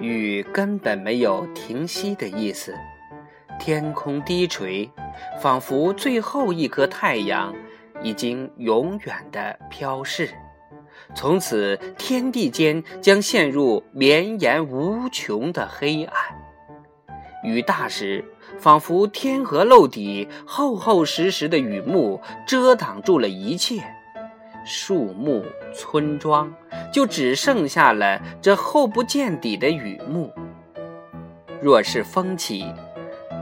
雨根本没有停息的意思，天空低垂，仿佛最后一颗太阳已经永远的飘逝，从此天地间将陷入绵延无穷的黑暗。雨大时，仿佛天河漏底，厚厚实实的雨幕遮挡住了一切。树木、村庄，就只剩下了这厚不见底的雨幕。若是风起，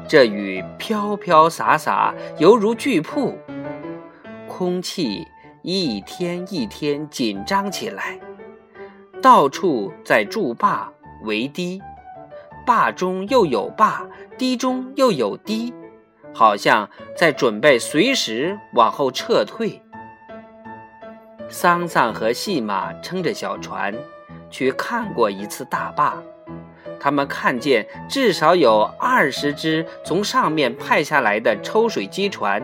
这雨飘飘洒洒，犹如巨瀑。空气一天一天紧张起来，到处在筑坝围堤，坝中又有坝，堤中又有堤，好像在准备随时往后撤退。桑桑和细马撑着小船，去看过一次大坝。他们看见至少有二十只从上面派下来的抽水机船，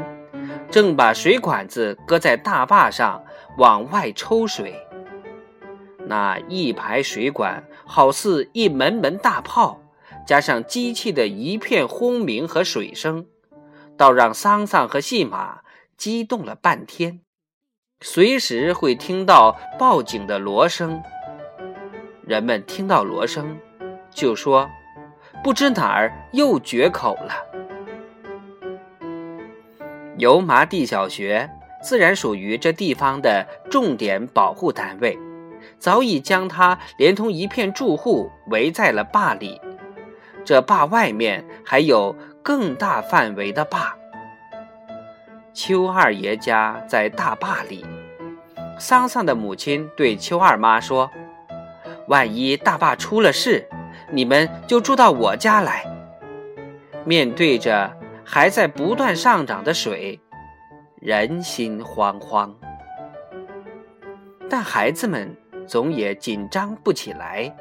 正把水管子搁在大坝上往外抽水。那一排水管好似一门门大炮，加上机器的一片轰鸣和水声，倒让桑桑和细马激动了半天。随时会听到报警的锣声，人们听到锣声，就说：“不知哪儿又决口了。”油麻地小学自然属于这地方的重点保护单位，早已将它连同一片住户围在了坝里。这坝外面还有更大范围的坝。邱二爷家在大坝里，桑桑的母亲对邱二妈说：“万一大坝出了事，你们就住到我家来。”面对着还在不断上涨的水，人心惶惶。但孩子们总也紧张不起来，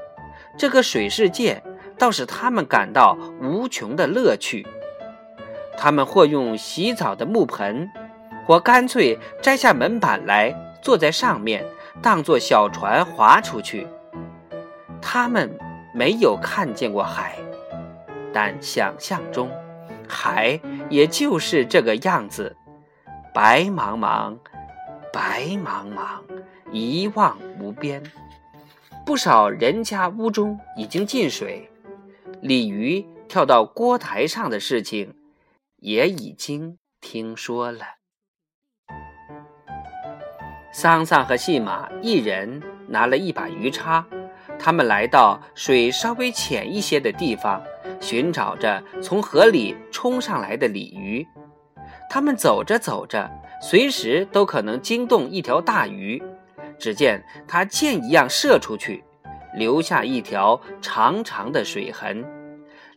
这个水世界倒使他们感到无穷的乐趣。他们或用洗澡的木盆，或干脆摘下门板来，坐在上面，当做小船划出去。他们没有看见过海，但想象中，海也就是这个样子，白茫茫，白茫茫，一望无边。不少人家屋中已经进水，鲤鱼跳到锅台上的事情。也已经听说了。桑桑和细马一人拿了一把鱼叉，他们来到水稍微浅一些的地方，寻找着从河里冲上来的鲤鱼。他们走着走着，随时都可能惊动一条大鱼。只见它箭一样射出去，留下一条长长的水痕。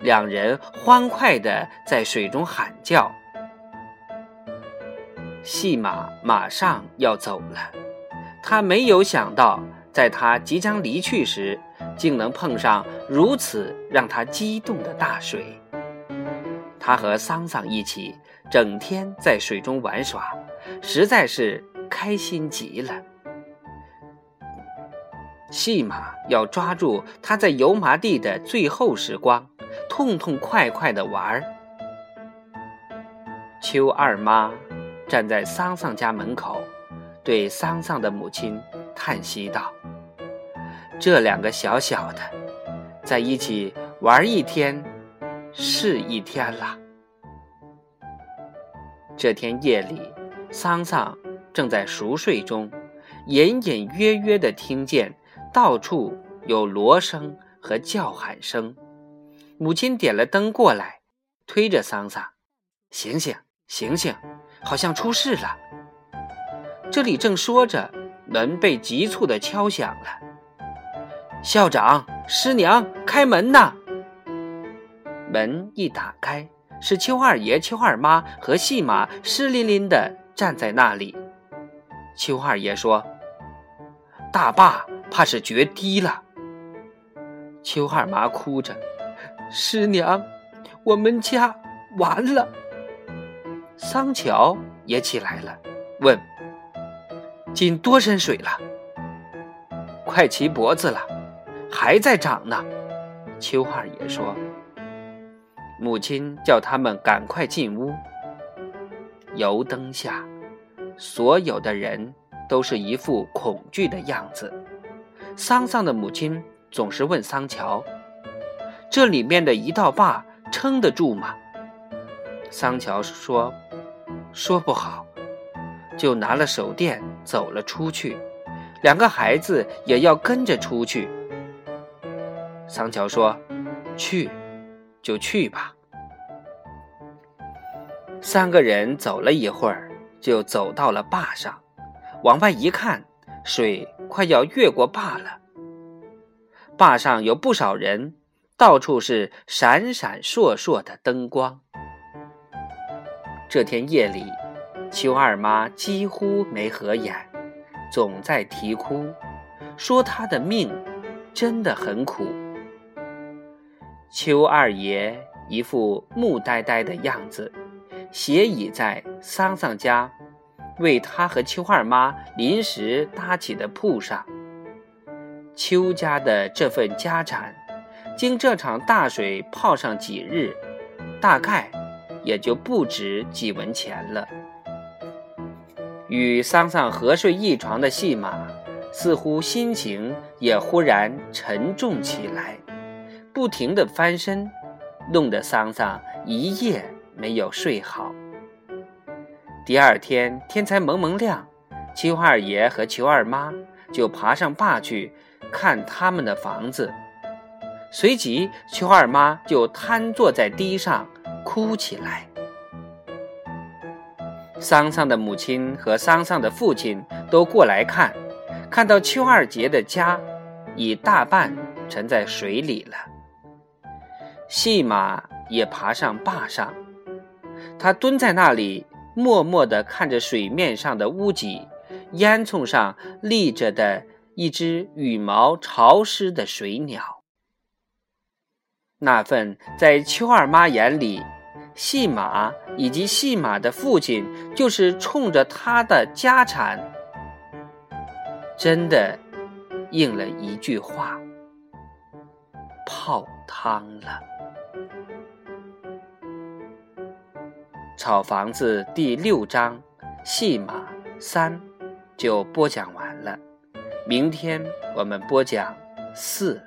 两人欢快地在水中喊叫。细马马上要走了，他没有想到，在他即将离去时，竟能碰上如此让他激动的大水。他和桑桑一起整天在水中玩耍，实在是开心极了。细马要抓住他在油麻地的最后时光。痛痛快快的玩儿。邱二妈站在桑桑家门口，对桑桑的母亲叹息道：“这两个小小的，在一起玩一天是一天了。”这天夜里，桑桑正在熟睡中，隐隐约约的听见到处有锣声和叫喊声。母亲点了灯过来，推着桑桑：“醒醒，醒醒，好像出事了。”这里正说着，门被急促的敲响了。校长、师娘，开门呐！门一打开，是邱二爷、邱二妈和细马湿淋淋的站在那里。邱二爷说：“大坝怕是决堤了。”邱二妈哭着。师娘，我们家完了。桑乔也起来了，问：“进多深水了？”快齐脖子了，还在涨呢。邱二爷说：“母亲叫他们赶快进屋。”油灯下，所有的人都是一副恐惧的样子。桑桑的母亲总是问桑乔：“这里面的一道坝撑得住吗？”桑乔说：“说不好。”就拿了手电走了出去，两个孩子也要跟着出去。桑乔说：“去，就去吧。”三个人走了一会儿，就走到了坝上，往外一看，水快要越过坝了。坝上有不少人，到处是闪闪烁烁的灯光。这天夜里，邱二妈几乎没合眼，总在啼哭，说她的命真的很苦。邱二爷一副木呆呆的样子。斜倚在桑桑家为他和邱二妈临时搭起的铺上。邱家的这份家产，经这场大水泡上几日，大概也就不值几文钱了。与桑桑合睡一床的戏马，似乎心情也忽然沉重起来，不停地翻身，弄得桑桑一夜。没有睡好。第二天天才蒙蒙亮，邱二爷和邱二妈就爬上坝去看他们的房子。随即，邱二妈就瘫坐在地上哭起来。桑桑的母亲和桑桑的父亲都过来看，看到邱二杰的家已大半沉在水里了。细马也爬上坝上。他蹲在那里，默默地看着水面上的屋脊，烟囱上立着的一只羽毛潮湿的水鸟。那份在邱二妈眼里，戏马以及戏马的父亲就是冲着他的家产，真的应了一句话：泡汤了。草房子第六章，戏马三，就播讲完了。明天我们播讲四。